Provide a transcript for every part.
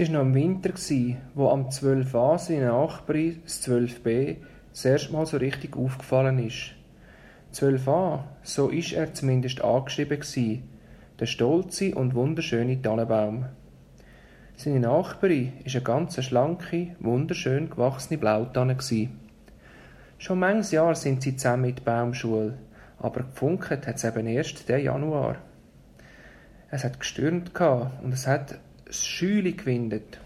Es war noch im Winter, wo am 12a seine Nachbarin, das 12b, das erste Mal so richtig aufgefallen ist. 12a, so ist er zumindest angeschrieben gewesen, der stolze und wunderschöne Tannenbaum. Seine Nachbarin ist eine ganz schlanke, wunderschön gewachsene Blautanne gewesen. Schon manches Jahr sind sie zusammen mit der Baumschule, aber gefunkt hat es eben erst der Januar. Es hat gestürmt und es hat Schüle gewindet.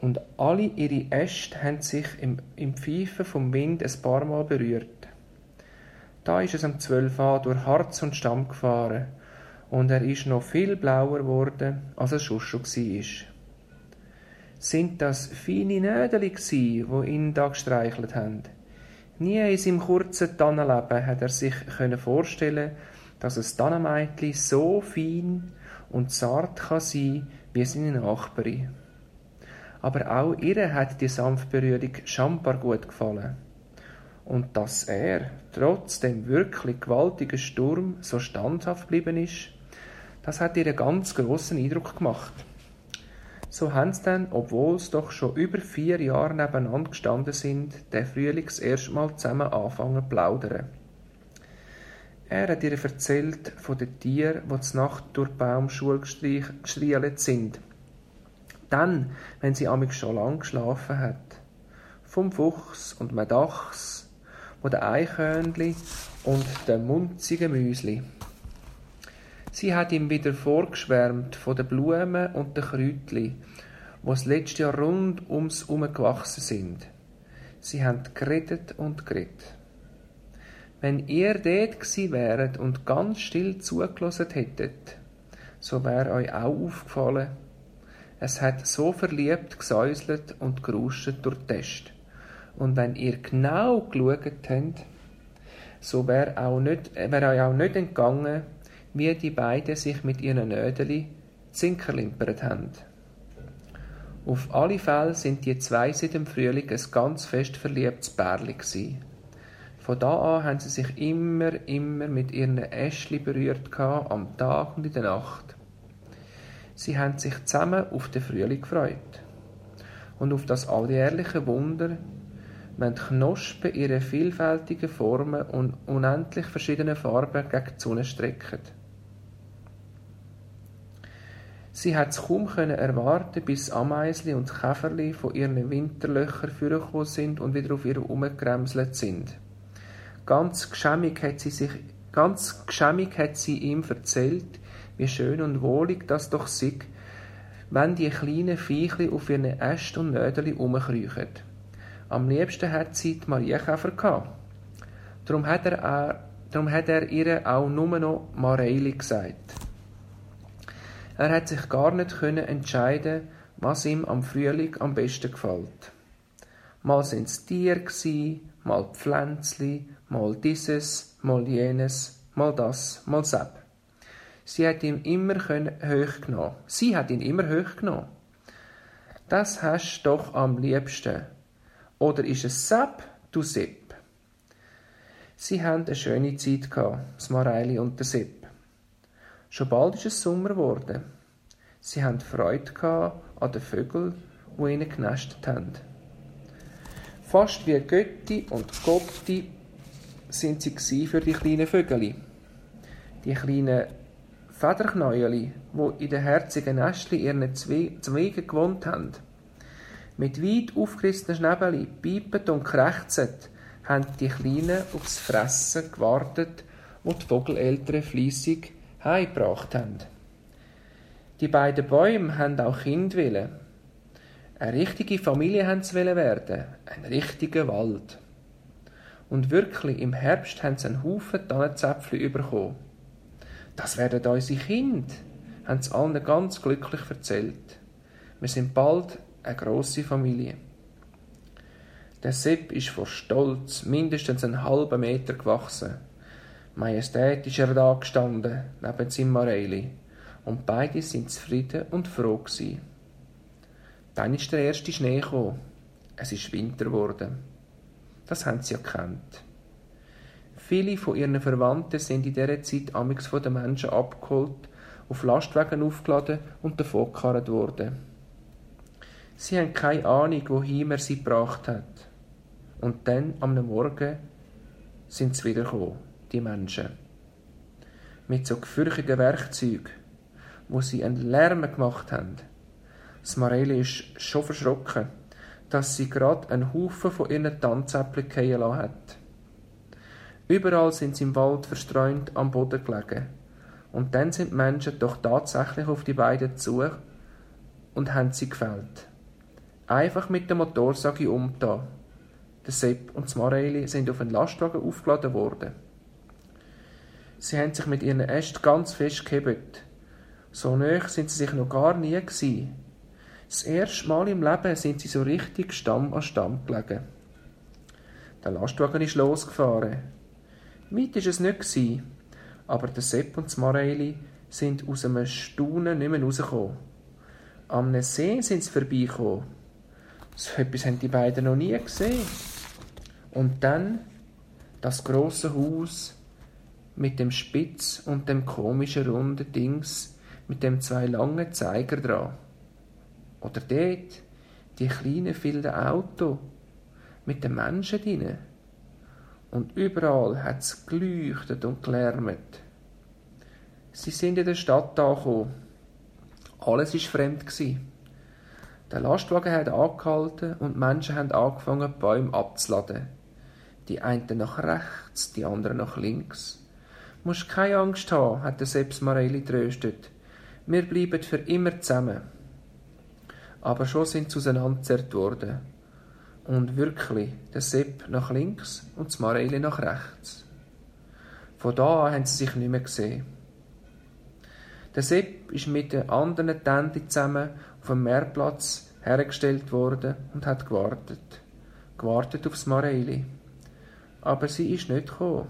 Und alle ihre Äste haben sich im, im Pfeifen vom Wind ein paar Mal berührt. Da ist es am 12 Uhr durch Harz und Stamm gefahren und er ist noch viel blauer geworden, als es schon war. Sind das feine Nädeli gsi, wo ihn da gestreichelt haben? Nie in seinem kurzen Tannenleben hat er sich vorstellen, dass ein Tannenmädchen so fein und zart kann sein wie seine Nachbarin. Aber auch ihr hat die sanfte Berührung schambar gut gefallen. Und dass er, trotz dem wirklich gewaltigen Sturm, so standhaft geblieben ist, das hat ihr einen ganz grossen Eindruck gemacht. So haben sie dann, obwohl sie doch schon über vier Jahre nebeneinander gestanden sind, den Frühling das erste Mal zusammen anfangen zu plaudern. Er hat ihr erzählt von den Tieren, die zur Nacht durch die Baumschule gestrielt sind. Dann, wenn sie amig schon lang geschlafen hat. Vom Fuchs und dem Dachs, von den Eichhörnli und den munzigen Müsli. Sie hat ihm wieder vorgeschwärmt von den Blumen und den Kräutli, die das letzte Jahr rund ums herum gewachsen sind. Sie haben geredet und geredet. Wenn ihr dort gsi wäret und ganz still zugelassen hättet, so wär euch auch aufgefallen, es hat so verliebt gesäuselt und geruscht durch die Test. Und wenn ihr genau geschaut habt, so wär, auch nicht, wär euch auch nicht entgangen, wie die beiden sich mit ihren Nödeli zinkerlimpert haben. Auf alle Fälle sind die zwei seit dem Frühling ein ganz fest verliebtes Pärchen gewesen. Von da an haben sie sich immer, immer mit ihren Äschli berührt am Tag und in der Nacht. Sie haben sich zusammen auf den Frühling gefreut. Und auf das alljährliche Wunder, wenn die Knospen ihre vielfältigen Formen und unendlich verschiedene Farben gegen die Sonne strecken. Sie hat es kaum können erwarten, bis Ameisli und Käferli von ihren Winterlöchern vorgekommen sind und wieder auf ihr umgekremselt sind. Ganz geschämig hat sie sich, ganz geschämig hat sie ihm erzählt, wie schön und wohlig das doch sei, wenn die kleinen Viechli auf ihren Ästen und Nödeli rumkriechen. Am liebsten hat sie die Marienkäfer gehabt. Darum hat er, darum hat er ihr auch nur noch Mareili gesagt. Er hat sich gar nicht können entscheiden, was ihm am Frühling am besten gefällt. Mal sind's Tiere mal Pflänzli, mal dieses, mal jenes, mal das, mal seb. Sie hat ihn immer hoch genommen. Sie hat ihn immer hoch genommen. Das hast doch am liebsten. Oder ist es Sepp, du Sepp? Sie haben eine schöne Zeit das Mareili und der Sepp. Schon bald ist es Sommer geworden. Sie haben Freude an den Vögeln, die ihnen genestet haben. Fast wie Götti und Gotti sind sie für die kleinen Vögel. Die kleinen Federknäueli, wo in den herzigen Nestli ihren Zweigen gewohnt haben. Mit weit aufgerissenen Schnäbeli, piepend und krächzend, haben die Kleinen aufs Fressen gewartet, wo die Vogeleltern fleissig heimgebracht haben. Die beiden Bäume haben auch Kind willen. Eine richtige Familie haben sie werden, ein richtiger Wald. Und wirklich, im Herbst haben sie einen Haufen Tannenzäpfchen bekommen. Das werden unsere Kinder, haben sie allen ganz glücklich erzählt. Wir sind bald eine grosse Familie. Der Sepp ist vor Stolz mindestens einen halben Meter gewachsen. Majestätisch er da gestanden, neben seinem Mareili, und beide sind zufrieden und froh gewesen. Dann ist der erste Schnee gekommen. Es ist Winter geworden. Das haben sie erkannt. Viele von ihren Verwandten sind in dieser Zeit amix von den Menschen abgeholt, auf Lastwagen aufgeladen und davongekarrt worden. Sie haben keine Ahnung, wohin er sie gebracht hat. Und dann, am Morgen, sind sie wiedergekommen, die Menschen. Mit so gefürchteten Werkzeugen, wo sie einen Lärm gemacht haben. Smareli ist schon verschrocken, dass sie gerade einen Haufen von ihren Tanzäpfeln fallen lassen hat. Überall sind sie im Wald verstreunt am Boden gelegen. Und dann sind die Menschen doch tatsächlich auf die beiden zu und haben sie gefällt. Einfach mit der Motorsage umgetan. Der Sepp und Smareli sind auf einen Lastwagen aufgeladen worden. Sie haben sich mit ihren Ästen ganz fest gehebt. So nöch sind sie sich noch gar nie gewesen. Das erste Mal im Leben sind sie so richtig Stamm an Stamm gelegen. Der Lastwagen ist losgefahren. Weit war es nicht, aber der Sepp und Smareli sind aus einem Staunen nicht mehr rausgekommen. Am See sind sie vorbeigekommen. So etwas haben die beiden noch nie gesehen. Und dann das große Haus mit dem Spitz und dem komischen runden Dings mit dem zwei langen Zeiger dran. Oder dort die kleinen vielen Auto mit den Menschen drinnen. Und überall hat es geleuchtet und gelärmt. Sie sind in der Stadt angekommen. Alles war fremd. Der Lastwagen hat angehalten und die Menschen haben angefangen, die Bäume abzuladen. Die einen nach rechts, die anderen nach links. Musst keine Angst haben, hat der Sepp Marelli tröstet. Wir bleiben für immer zusammen. Aber schon sind sie auseinanderzerrt worden. Und wirklich, der Sepp nach links und das Marelli nach rechts. Von da an haben sie sich nicht mehr gesehen. Der Sepp ist mit den anderen Tanten zusammen auf dem Meerplatz hergestellt worden und hat gewartet. Gewartet aufs Mareli. Aber sie ist nicht gekommen.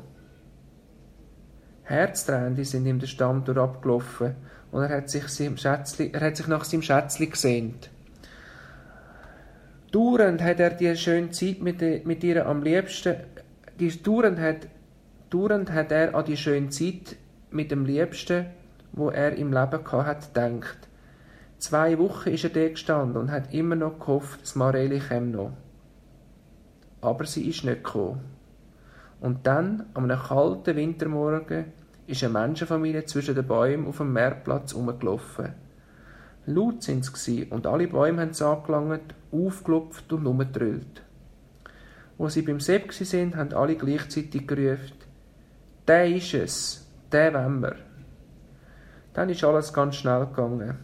Herztränende sind ihm der Stamm abgelaufen und er hat sich, Schätzli, er hat sich nach seinem Schätzli gesehnt. Dauernd hat er die schöne Zeit mit, mit ihr am liebsten, die, hat, dauernd hat er an die schöne Zeit mit dem Liebsten, wo er im Leben hat, gedacht. Zwei Wochen ist er da gestanden und hat immer noch gehofft, dass Mareli käme noch. Aber sie ist nicht gekommen. Und dann, am einem kalten Wintermorgen, ist eine Menschenfamilie zwischen den Bäumen auf dem Meerplatz rumgelaufen. Laut sind sie und alle Bäume haben sie angelangt, aufgelupft und rumgetrüllt. Wo sie beim Sepp sind, haben alle gleichzeitig gerufen, der ist es, der wollen wir. Dann ist alles ganz schnell gegangen.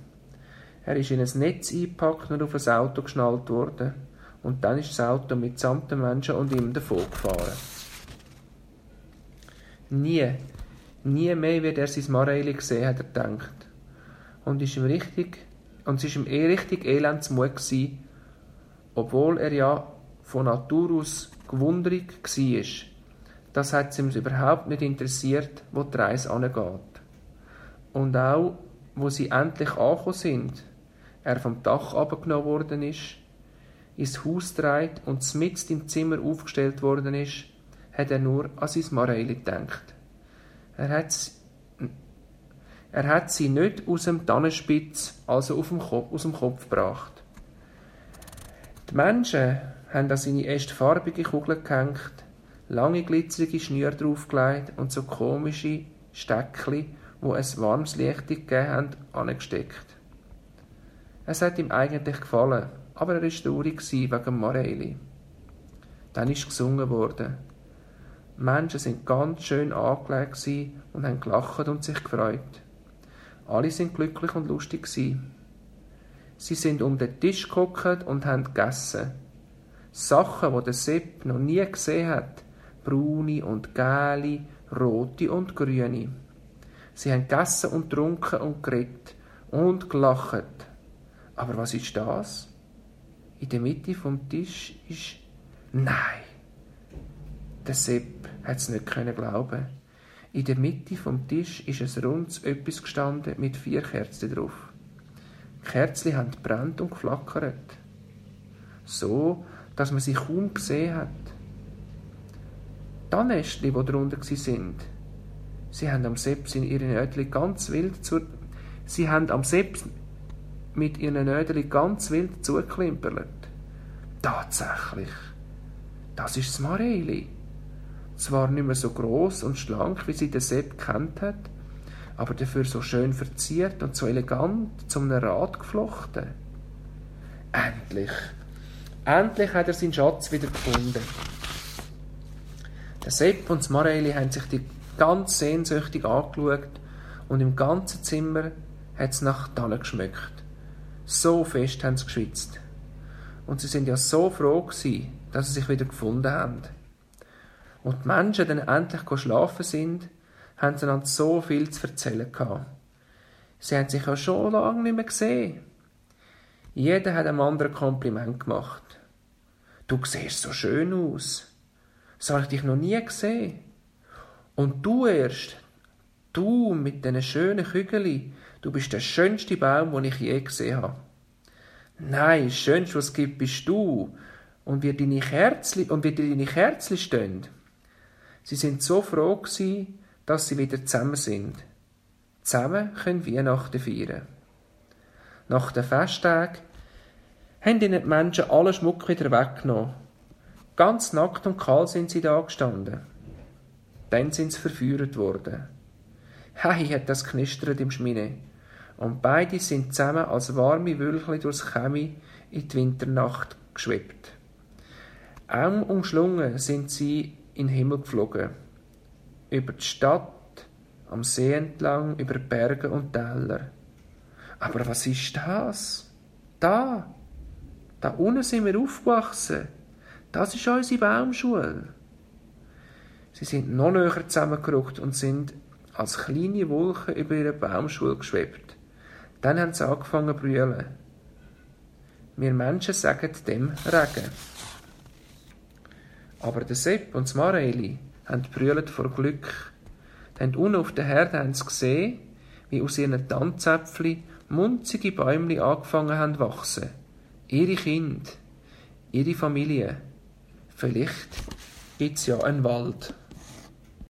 Er ist in ein Netz eingepackt und auf ein Auto geschnallt worden. Und dann ist das Auto mitsamt den Menschen und ihm davon gefahren. Nie, nie mehr wird er sein Mareili gesehen, hat er gedacht. Und ist ihm richtig, und es war ihm eh richtig elendsmut gewesen, obwohl er ja von Natur aus gewundrig war. Das hat es ihm überhaupt nicht interessiert, wo die Reise angeht. Und auch, wo sie endlich angekommen sind, er vom Dach abgenommen worden ist, ins Haus dreht und mitten im Zimmer aufgestellt worden ist, hat er nur an sein Mareili gedacht. Er hat, er hat sie nicht aus dem Tannenspitz, also Kopf, aus dem Kopf gebracht. Die Menschen haben an seine erst farbige Kugel gehängt, lange glitzerige Schnüre draufgelegt und so komische Steckli, wo es warmes Licht gegeben haben, angesteckt. Es hat ihm eigentlich gefallen, aber er war traurig wegen Morelli. Dann ist gesungen worden. Die Menschen sind ganz schön angelegt und haben gelacht und sich gefreut. Alle sind glücklich und lustig Sie sind um den Tisch geguckt und haben gegessen. Sachen, die der Sepp noch nie gesehen hat. Braune und gelbe, rote und grüne. Sie haben gegessen und getrunken und geredet und gelacht. Aber was ist das? In der Mitte vom Tisch ist. Nein! Der Sepp hat es nicht können glauben. In der Mitte vom Tisch ist ein rundes etwas gestanden mit vier Kerzen drauf. Die Kerzen haben brennt und geflackert. So, dass man sie kaum gesehen hat. Die Nestli, die drunter sind, sie haben am Sepp in ihren Ötli ganz wild zur, sie haben am Sepp mit ihren Nödeli ganz wild zuklimperlet. Tatsächlich. Das ist das Mareli. Zwar nicht mehr so groß und schlank, wie sie der Sepp kennt hat, aber dafür so schön verziert und so elegant zum Rad geflochten. Endlich, endlich hat er seinen Schatz wieder gefunden. Der Sepp und das Mareli haben sich die ganz sehnsüchtig angeschaut und im ganzen Zimmer hat es nach Tannen geschmeckt. So fest haben sie geschwitzt. Und sie sind ja so froh gewesen, dass sie sich wieder gefunden haben. Und die Menschen dann endlich schlafen sind, haben sie einander so viel zu erzählen gehabt. Sie haben sich ja schon lange nicht mehr gesehen. Jeder hat einem anderen Kompliment gemacht. Du siehst so schön aus. So habe ich dich noch nie gesehen. Und du erst, du mit diesen schönen Kügeli, du bist der schönste Baum, den ich je gesehen habe. Nein, das Schönste, was es gibt, bist du. Und wie deine Kerzli, und wie deine Kerzli stehen. Sie sind so froh gewesen, dass sie wieder zusammen sind. Zusammen können Weihnachten feiern. Nach den Festtagen haben ihnen die Menschen alle Schmuck wieder weggenommen. Ganz nackt und kalt sind sie da gestanden. Dann sind sie verführt worden. Hei hat das knistert im Schmine. Und beide sind zusammen als warme Wölkchen durchs Chemie in die Winternacht geschwebt. Eng umschlungen sind sie in den Himmel geflogen über die Stadt, am See entlang, über Berge und Täler. Aber was ist das? Da, da unten sind wir aufgewachsen. Das ist unsere Baumschule. Sie sind noch näher zusammengerückt und sind als kleine Wolken über ihre Baumschule geschwebt. Dann haben sie angefangen zu brüllen. Wir Menschen sagen dem Regen. Aber der Sepp und das Mareli, haben brüllt vor Glück. Dann unten auf der Herde haben sie gesehen, wie aus ihren Tanzäpfchen munzige Bäumli angefangen haben zu wachsen. Ihre Kinder, ihre Familie. Vielleicht gibt's ja einen Wald.